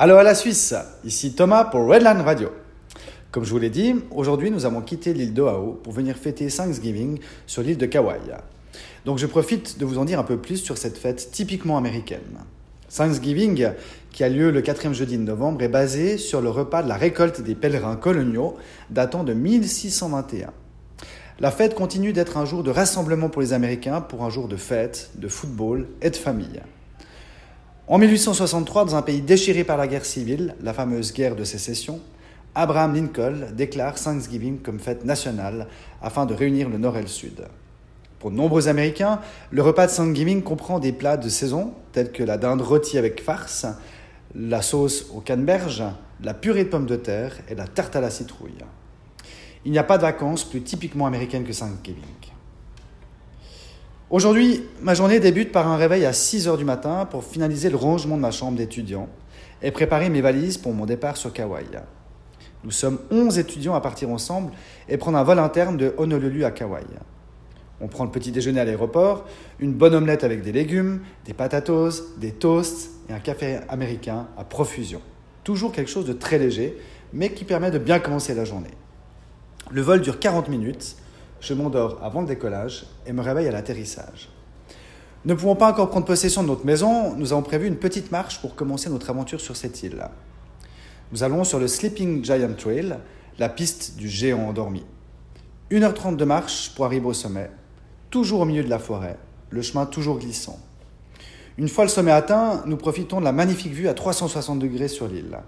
Allô à la Suisse, ici Thomas pour Redline Radio. Comme je vous l'ai dit, aujourd'hui nous avons quitté l'île d'Oahu pour venir fêter Thanksgiving sur l'île de Kauai. Donc je profite de vous en dire un peu plus sur cette fête typiquement américaine. Thanksgiving, qui a lieu le quatrième jeudi de novembre, est basé sur le repas de la récolte des pèlerins coloniaux datant de 1621. La fête continue d'être un jour de rassemblement pour les Américains, pour un jour de fête, de football et de famille. En 1863, dans un pays déchiré par la guerre civile, la fameuse guerre de sécession, Abraham Lincoln déclare Thanksgiving comme fête nationale afin de réunir le Nord et le Sud. Pour de nombreux Américains, le repas de Thanksgiving comprend des plats de saison tels que la dinde rôtie avec farce, la sauce au canneberge, la purée de pommes de terre et la tarte à la citrouille. Il n'y a pas de vacances plus typiquement américaines que Thanksgiving. Aujourd'hui, ma journée débute par un réveil à 6 heures du matin pour finaliser le rangement de ma chambre d'étudiant et préparer mes valises pour mon départ sur Kauai. Nous sommes 11 étudiants à partir ensemble et prendre un vol interne de Honolulu à Kauai. On prend le petit déjeuner à l'aéroport, une bonne omelette avec des légumes, des patatos, des toasts et un café américain à profusion. Toujours quelque chose de très léger, mais qui permet de bien commencer la journée. Le vol dure 40 minutes, je m'endors avant le décollage et me réveille à l'atterrissage. Ne pouvant pas encore prendre possession de notre maison, nous avons prévu une petite marche pour commencer notre aventure sur cette île. Nous allons sur le Sleeping Giant Trail, la piste du géant endormi. 1h30 de marche pour arriver au sommet, toujours au milieu de la forêt, le chemin toujours glissant. Une fois le sommet atteint, nous profitons de la magnifique vue à 360 degrés sur l'île.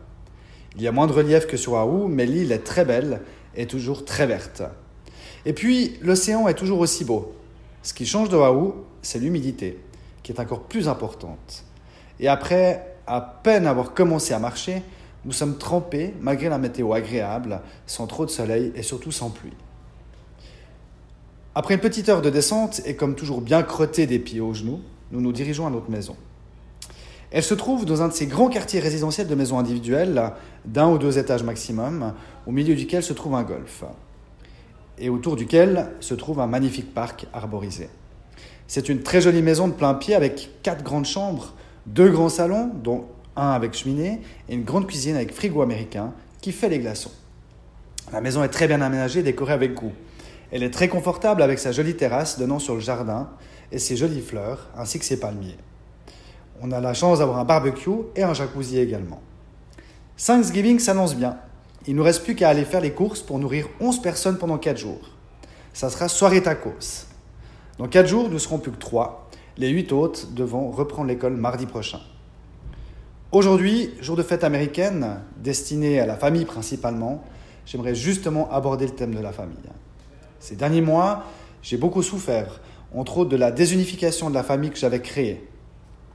Il y a moins de relief que sur Oahu, mais l'île est très belle et toujours très verte. Et puis, l'océan est toujours aussi beau. Ce qui change de Oahu, c'est l'humidité, qui est encore plus importante. Et après, à peine avoir commencé à marcher, nous sommes trempés malgré la météo agréable, sans trop de soleil et surtout sans pluie. Après une petite heure de descente et comme toujours bien crotté des pieds aux genoux, nous nous dirigeons à notre maison. Elle se trouve dans un de ces grands quartiers résidentiels de maisons individuelles, d'un ou deux étages maximum, au milieu duquel se trouve un golf, et autour duquel se trouve un magnifique parc arborisé. C'est une très jolie maison de plein pied avec quatre grandes chambres, deux grands salons, dont un avec cheminée, et une grande cuisine avec frigo américain qui fait les glaçons. La maison est très bien aménagée, décorée avec goût. Elle est très confortable avec sa jolie terrasse donnant sur le jardin et ses jolies fleurs, ainsi que ses palmiers. On a la chance d'avoir un barbecue et un jacuzzi également. Thanksgiving s'annonce bien. Il nous reste plus qu'à aller faire les courses pour nourrir 11 personnes pendant 4 jours. Ça sera soirée tacos. Dans 4 jours, nous serons plus que 3. Les 8 autres devront reprendre l'école mardi prochain. Aujourd'hui, jour de fête américaine, destinée à la famille principalement, j'aimerais justement aborder le thème de la famille. Ces derniers mois, j'ai beaucoup souffert, entre autres de la désunification de la famille que j'avais créée.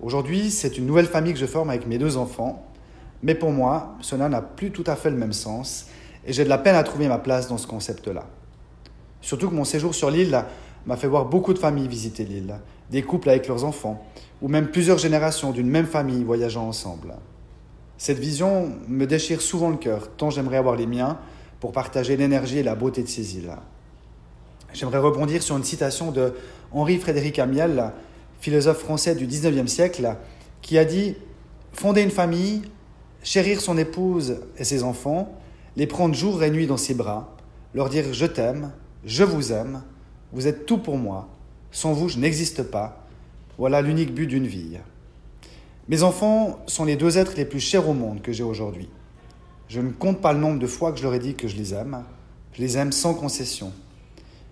Aujourd'hui, c'est une nouvelle famille que je forme avec mes deux enfants, mais pour moi, cela n'a plus tout à fait le même sens et j'ai de la peine à trouver ma place dans ce concept-là. Surtout que mon séjour sur l'île m'a fait voir beaucoup de familles visiter l'île, des couples avec leurs enfants, ou même plusieurs générations d'une même famille voyageant ensemble. Cette vision me déchire souvent le cœur, tant j'aimerais avoir les miens pour partager l'énergie et la beauté de ces îles. J'aimerais rebondir sur une citation de Henri Frédéric Amiel, philosophe français du 19e siècle, qui a dit Fonder une famille, chérir son épouse et ses enfants, les prendre jour et nuit dans ses bras, leur dire je t'aime, je vous aime, vous êtes tout pour moi, sans vous je n'existe pas, voilà l'unique but d'une vie. Mes enfants sont les deux êtres les plus chers au monde que j'ai aujourd'hui. Je ne compte pas le nombre de fois que je leur ai dit que je les aime, je les aime sans concession.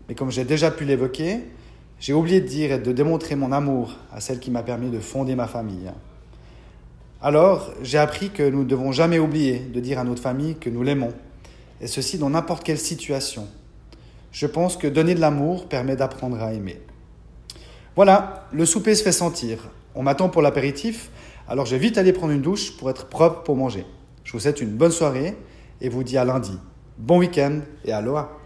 Mais comme j'ai déjà pu l'évoquer, j'ai oublié de dire et de démontrer mon amour à celle qui m'a permis de fonder ma famille. Alors, j'ai appris que nous ne devons jamais oublier de dire à notre famille que nous l'aimons, et ceci dans n'importe quelle situation. Je pense que donner de l'amour permet d'apprendre à aimer. Voilà, le souper se fait sentir. On m'attend pour l'apéritif, alors je vais vite aller prendre une douche pour être propre pour manger. Je vous souhaite une bonne soirée et vous dis à lundi. Bon week-end et aloha